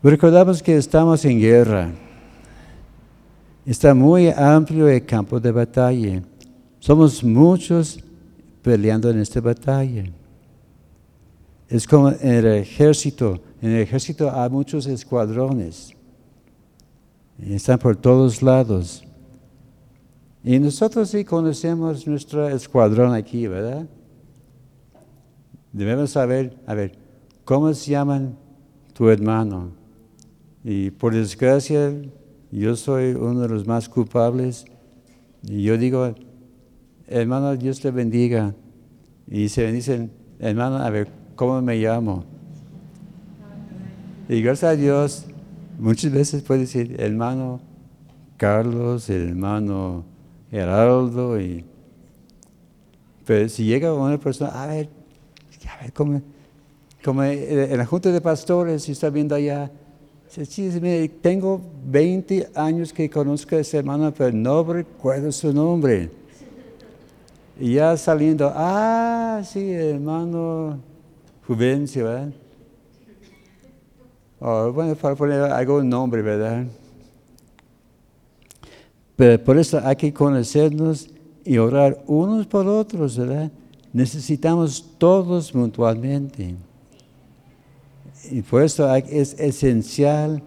Recordamos que estamos en guerra. Está muy amplio el campo de batalla. Somos muchos peleando en esta batalla. Es como en el ejército en el ejército hay muchos escuadrones. Están por todos lados. Y nosotros sí conocemos nuestro escuadrón aquí, ¿verdad? Debemos saber, a ver, ¿cómo se llaman tu hermano? Y por desgracia, yo soy uno de los más culpables. Y yo digo, hermano, Dios te bendiga. Y se dicen, hermano, a ver, ¿cómo me llamo? Y gracias a Dios, muchas veces puede decir hermano Carlos, hermano Geraldo, y, pero si llega una persona, a ver, a ver, como, como en la junta de pastores, si está viendo allá, sí, tengo 20 años que conozco a ese hermano, pero no recuerdo su nombre. Y ya saliendo, ah, sí, hermano Juvencio, ¿verdad? Oh, bueno, para poner algún nombre, ¿verdad? Pero por eso hay que conocernos y orar unos por otros, ¿verdad? Necesitamos todos mutuamente. Y por eso es esencial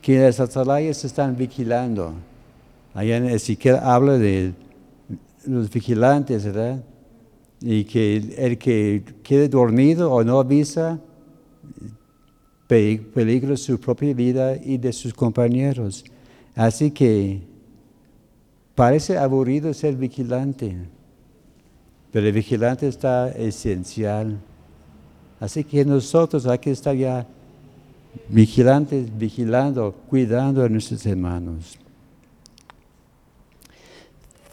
que las atalayas están vigilando. Allá en Ezequiel habla de los vigilantes, ¿verdad? Y que el que quede dormido o no avisa, peligro su propia vida y de sus compañeros. Así que Parece aburrido ser vigilante, pero el vigilante está esencial. Así que nosotros hay que estar ya vigilantes, vigilando, cuidando a nuestros hermanos.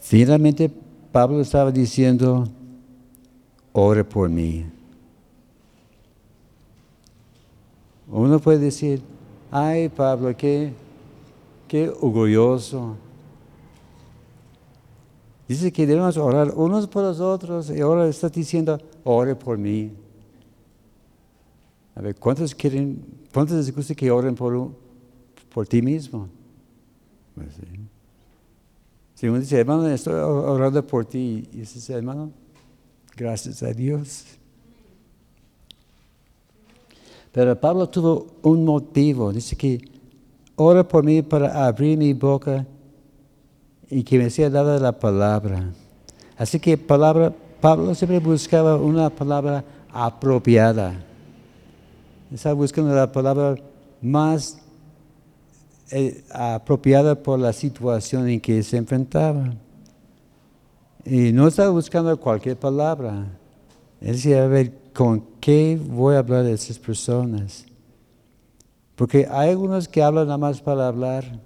Finalmente, Pablo estaba diciendo, ore por mí. Uno puede decir, ay Pablo, qué, qué orgulloso. Dice que debemos orar unos por los otros y ahora está diciendo, ore por mí. A ver, ¿cuántos quieren, cuántos les gusta que oren por, por ti mismo? Pues, si uno dice, hermano, estoy orando por ti, y dice, hermano, gracias a Dios. Pero Pablo tuvo un motivo, dice que ora por mí para abrir mi boca y que me sea dada la palabra. Así que palabra, Pablo siempre buscaba una palabra apropiada. Estaba buscando la palabra más eh, apropiada por la situación en que se enfrentaba. Y no estaba buscando cualquier palabra. Él decía, a ver, ¿con qué voy a hablar de esas personas? Porque hay algunos que hablan nada más para hablar.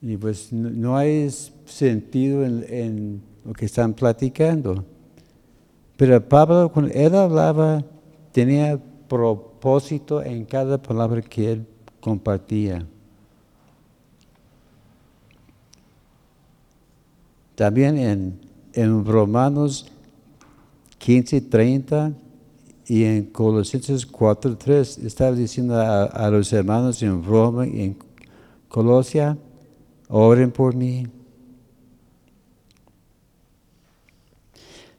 Y pues no, hay sentido en, en, lo que están platicando. Pero Pablo, cuando él hablaba, tenía propósito en cada palabra que él compartía. También en, en Romanos 15, 30 y en Colosenses 4, 3 estaba diciendo a, los hermanos en Roma y en Colosia, oren por mí.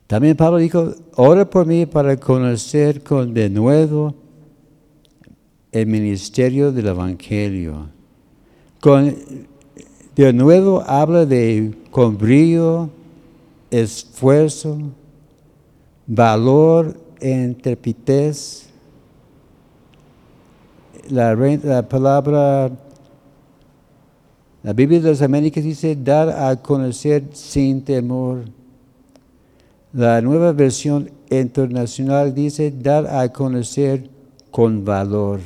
También Pablo dijo, ore por mí para conocer con denuedo el ministerio del Evangelio. De nuevo habla de con brillo, esfuerzo, valor, entrepitez. La, la palabra, la Biblia de las Américas dice dar a conocer sin temor. La nueva versión internacional dice dar a conocer con valor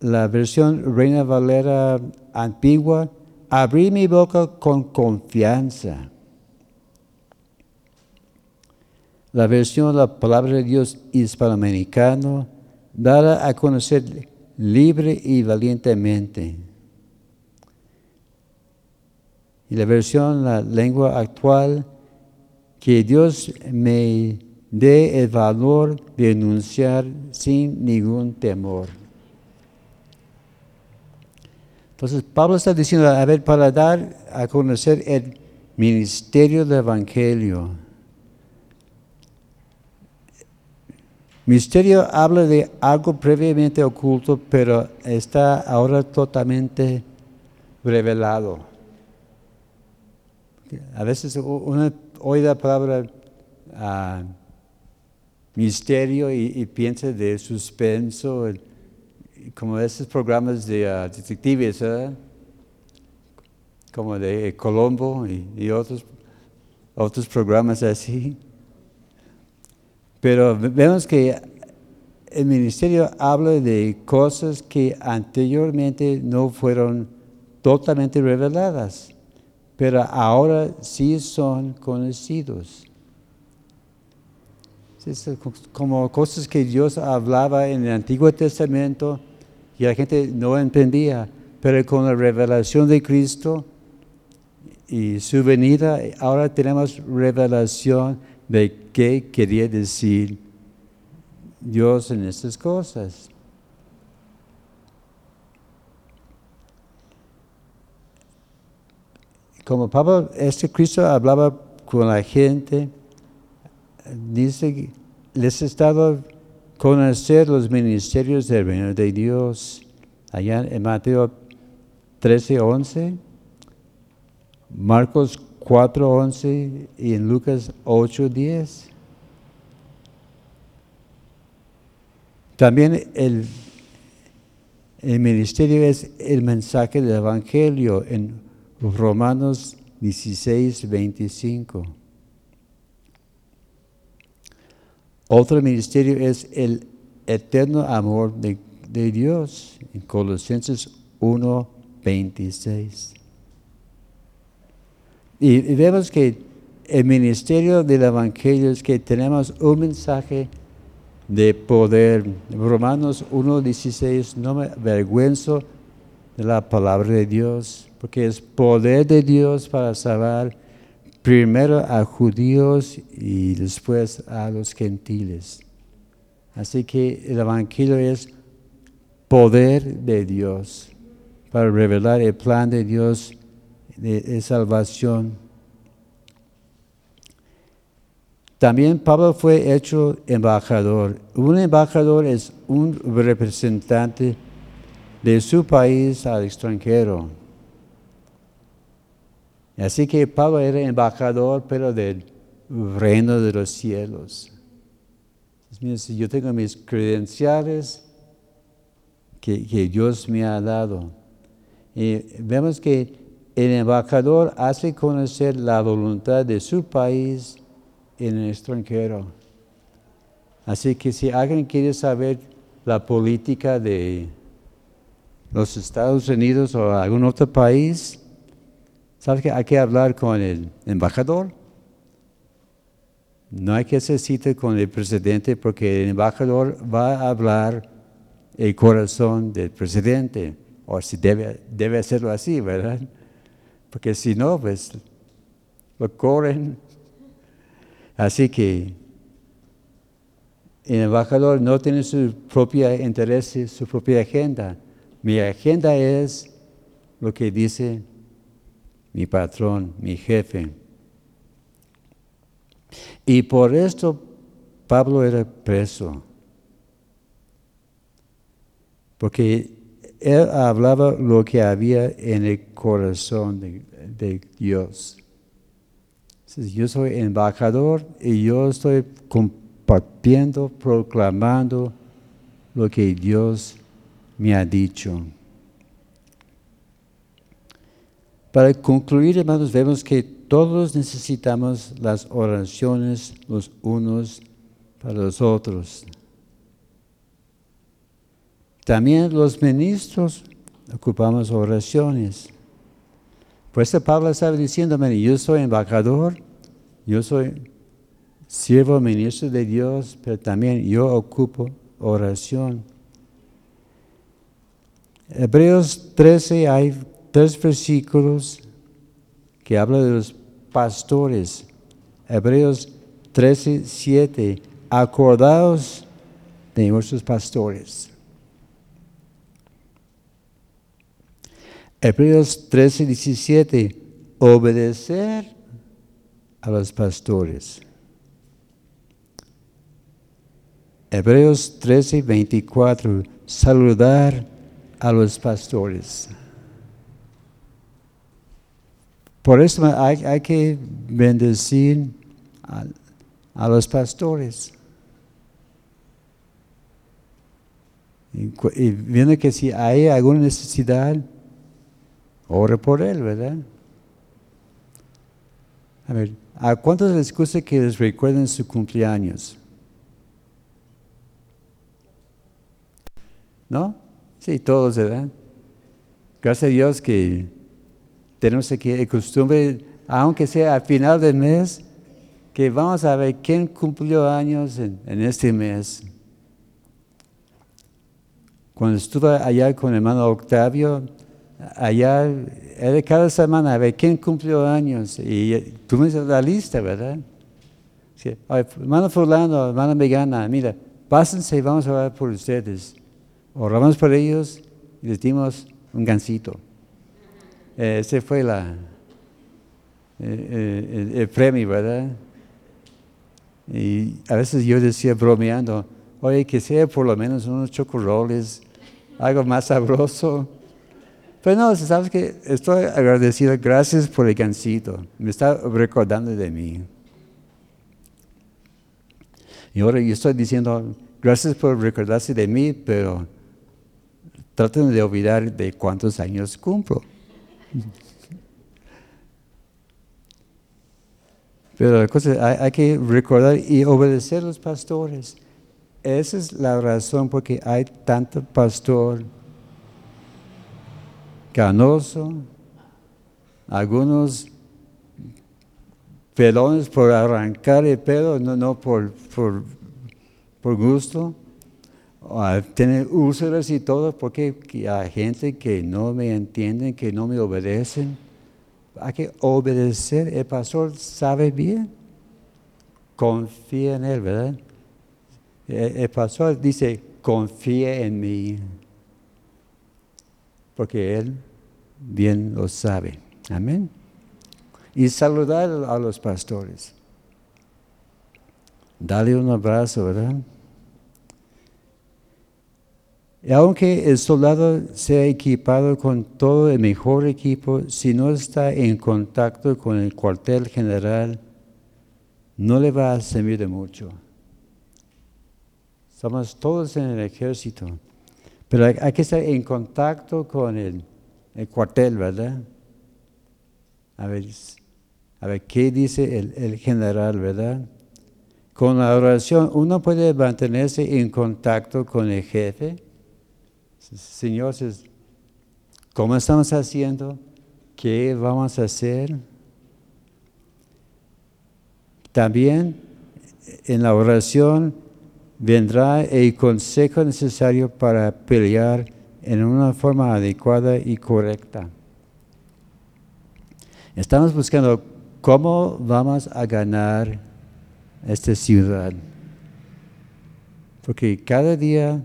la versión Reina Valera antigua, abrí mi boca con confianza. La versión La Palabra de Dios hispanoamericano, dada a conocer libre y valientemente. Y la versión La Lengua Actual, que Dios me dé el valor de enunciar sin ningún temor. Entonces Pablo está diciendo, a ver, para dar a conocer el ministerio del Evangelio. Misterio habla de algo previamente oculto, pero está ahora totalmente revelado. A veces uno oye la palabra ah, misterio y, y, piensa de suspenso, como esos programas de uh, detectives, como de Colombo y, otros, otros programas así. Pero vemos que el ministerio habla de cosas que anteriormente no fueron totalmente reveladas, pero ahora sí son conocidos. como cosas que Dios hablaba en el Antiguo Testamento, y la gente no entendía, pero con la revelación de Cristo y su venida, ahora tenemos revelación de qué quería decir Dios en estas cosas. Como Pablo, este Cristo hablaba con la gente, dice que les estaba conocer los ministerios del reino de Dios. Allá en Mateo 13, 11, Marcos 4, 11 y en Lucas 8, 10. También el, ministerio es el mensaje del Evangelio en Romanos 16, 25. Otro ministerio es el eterno amor de, de Dios en Colosenses 1, 26. Y, vemos que el ministerio del Evangelio es que tenemos un mensaje de poder. Romanos 1.16, no me avergüenzo de la palabra de Dios, porque es poder de Dios para salvar primero a judíos y después a los gentiles. Así que el Evangelio es poder de Dios para revelar el plan de Dios de, salvación. También Pablo fue hecho embajador. Un embajador es un representante de su país al extranjero. Así que Pablo era embajador, pero del reino de los cielos. Yo tengo mis credenciales que, que Dios me ha dado. Y vemos que el embajador hace conocer la voluntad de su país en el extranjero. Así que si alguien quiere saber la política de los Estados Unidos o algún otro país, ¿sabe que hay que hablar con el embajador? No hay que hacer cita con el presidente porque el embajador va a hablar el corazón del presidente, o si debe, debe hacerlo así, ¿verdad? Porque si no, pues lo corren Así que el embajador no tiene su propio interés, su propia agenda. Mi agenda es lo que dice mi patrón, mi jefe. Y por esto Pablo era preso. Porque él hablaba lo que había en el corazón de, Dios. Yo soy embajador y yo estoy compartiendo, proclamando lo que Dios me ha dicho. Para concluir, hermanos, vemos que todos necesitamos las oraciones los unos para los otros. También los ministros ocupamos oraciones. Por eso Pablo estaba diciéndome, yo soy embajador, yo soy siervo ministro de Dios, pero también yo ocupo oración. Hebreos 13 hay tres versículos que hablan de los pastores. Hebreos 13, 7. Acordaos de nuestros pastores. Hebreos 13, 17, obedecer a los pastores. Hebreos 13, 24, saludar a los pastores. Por eso hay, que bendecir a, a, los pastores. Y, y viendo que si hay alguna necesidad, Ore por él, ¿verdad? A ver, ¿a cuántos les gusta que les recuerden su cumpleaños? ¿No? Sí, todos, ¿verdad? Gracias a Dios que tenemos aquí el costumbre, aunque sea al final del mes, que vamos a ver quién cumplió años en, en este mes. Cuando estuve allá con el hermano Octavio, allá era cada semana a ver quién cumplió años y tú me dices la lista, ¿verdad? Sí, hermano fulano, hermana Megana, mira, pásense y vamos a orar por ustedes. Oramos por ellos y les dimos un gancito. ese fue la, el, premio, ¿verdad? Y a veces yo decía bromeando, oye, que sea por lo menos unos chocorroles, algo más sabroso. Pero no, sabes que estoy agradecido, gracias por el gancito, me está recordando de mí. Y ahora yo estoy diciendo, gracias por recordarse de mí, pero traten de olvidar de cuántos años cumplo. Pero la cosa, hay, hay que recordar y obedecer a los pastores. Esa es la razón por que hay tanto pastor canoso, algunos pelones por arrancar el pelo, no, no por, por, por gusto, tener úlceras y todo, porque hay gente que no me entiende, que no me obedecen. Hay que obedecer, el pastor sabe bien, confía en él, ¿verdad? El, pastor dice, confía en mí, porque él bien lo sabe. Amén. Y saludar a los pastores. Dale un abrazo, ¿verdad? Y aunque el soldado sea equipado con todo el mejor equipo, si no está en contacto con el cuartel general, no le va a servir de mucho. Somos todos en el ejército, pero hay, que estar en contacto con el, el, cuartel, ¿verdad? A ver, a ver qué dice el, el general, ¿verdad? Con la oración uno puede mantenerse en contacto con el jefe Señor, ¿cómo estamos haciendo? ¿Qué vamos a hacer? También en la oración vendrá el consejo necesario para pelear en una forma adecuada y correcta. Estamos buscando cómo vamos a ganar esta ciudad. Porque cada día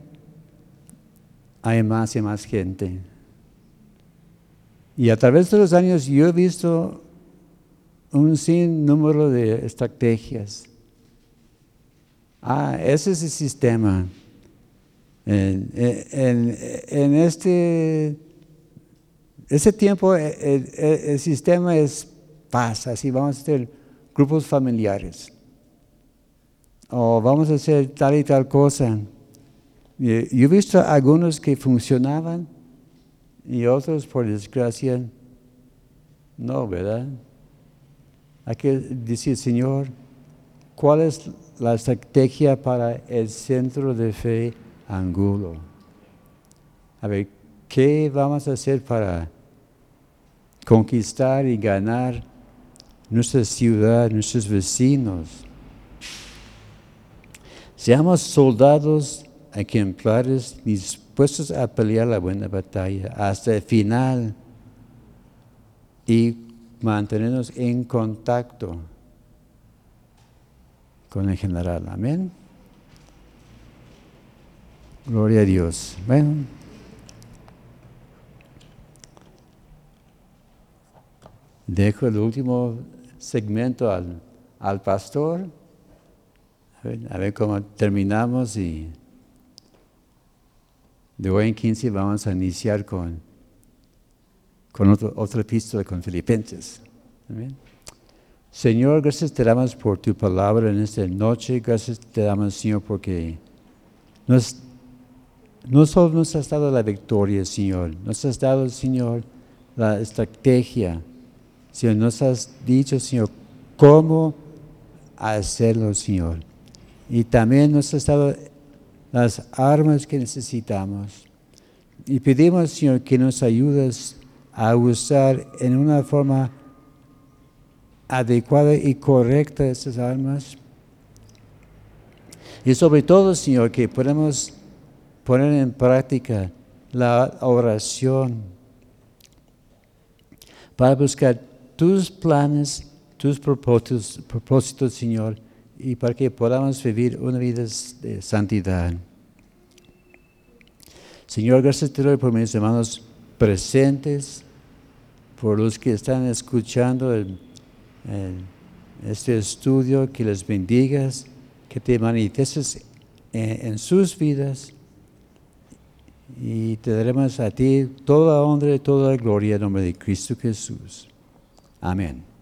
hay más y más gente. Y a través de los años yo he visto un sinnúmero de estrategias. Ah, ese es el sistema. En, este ese tiempo el, sistema es paz, así vamos a hacer grupos familiares. O vamos a hacer tal y tal cosa. Yo he visto algunos que funcionaban y otros, por desgracia, no, ¿verdad? Hay que decir, Señor, ¿cuál es la estrategia para el centro de fe Angulo? A ver, ¿qué vamos a hacer para conquistar y ganar nuestra ciudad, nuestros vecinos? Seamos soldados ejemplares dispuestos a pelear la buena batalla hasta el final y mantenernos en contacto con el general. Amén. Gloria a Dios. Bueno. Dejo el último segmento al, al pastor. A ver, cómo terminamos y de hoy en 15 vamos a iniciar con, con otro, otra epístola con Filipenses. Señor, gracias te damos por tu palabra en esta noche. Gracias te damos, Señor, porque nos, no solo nos has dado la victoria, Señor, nos has dado, Señor, la estrategia. Señor, nos has dicho, Señor, cómo hacerlo, Señor. Y también nos has dado las armas que necesitamos. Y pedimos, Señor, que nos ayudes a usar en una forma adecuada y correcta esas armas. Y sobre todo, Señor, que podamos poner en práctica la oración para buscar tus planes, tus propósitos, propósitos Señor, y para que podamos vivir una vida de santidad. Señor, gracias te doy por mis hermanos presentes, por los que están escuchando este estudio, que les bendigas, que te manifiestes en, en sus vidas y te daremos a ti toda honra y toda gloria en nombre de Cristo Jesús. Amén.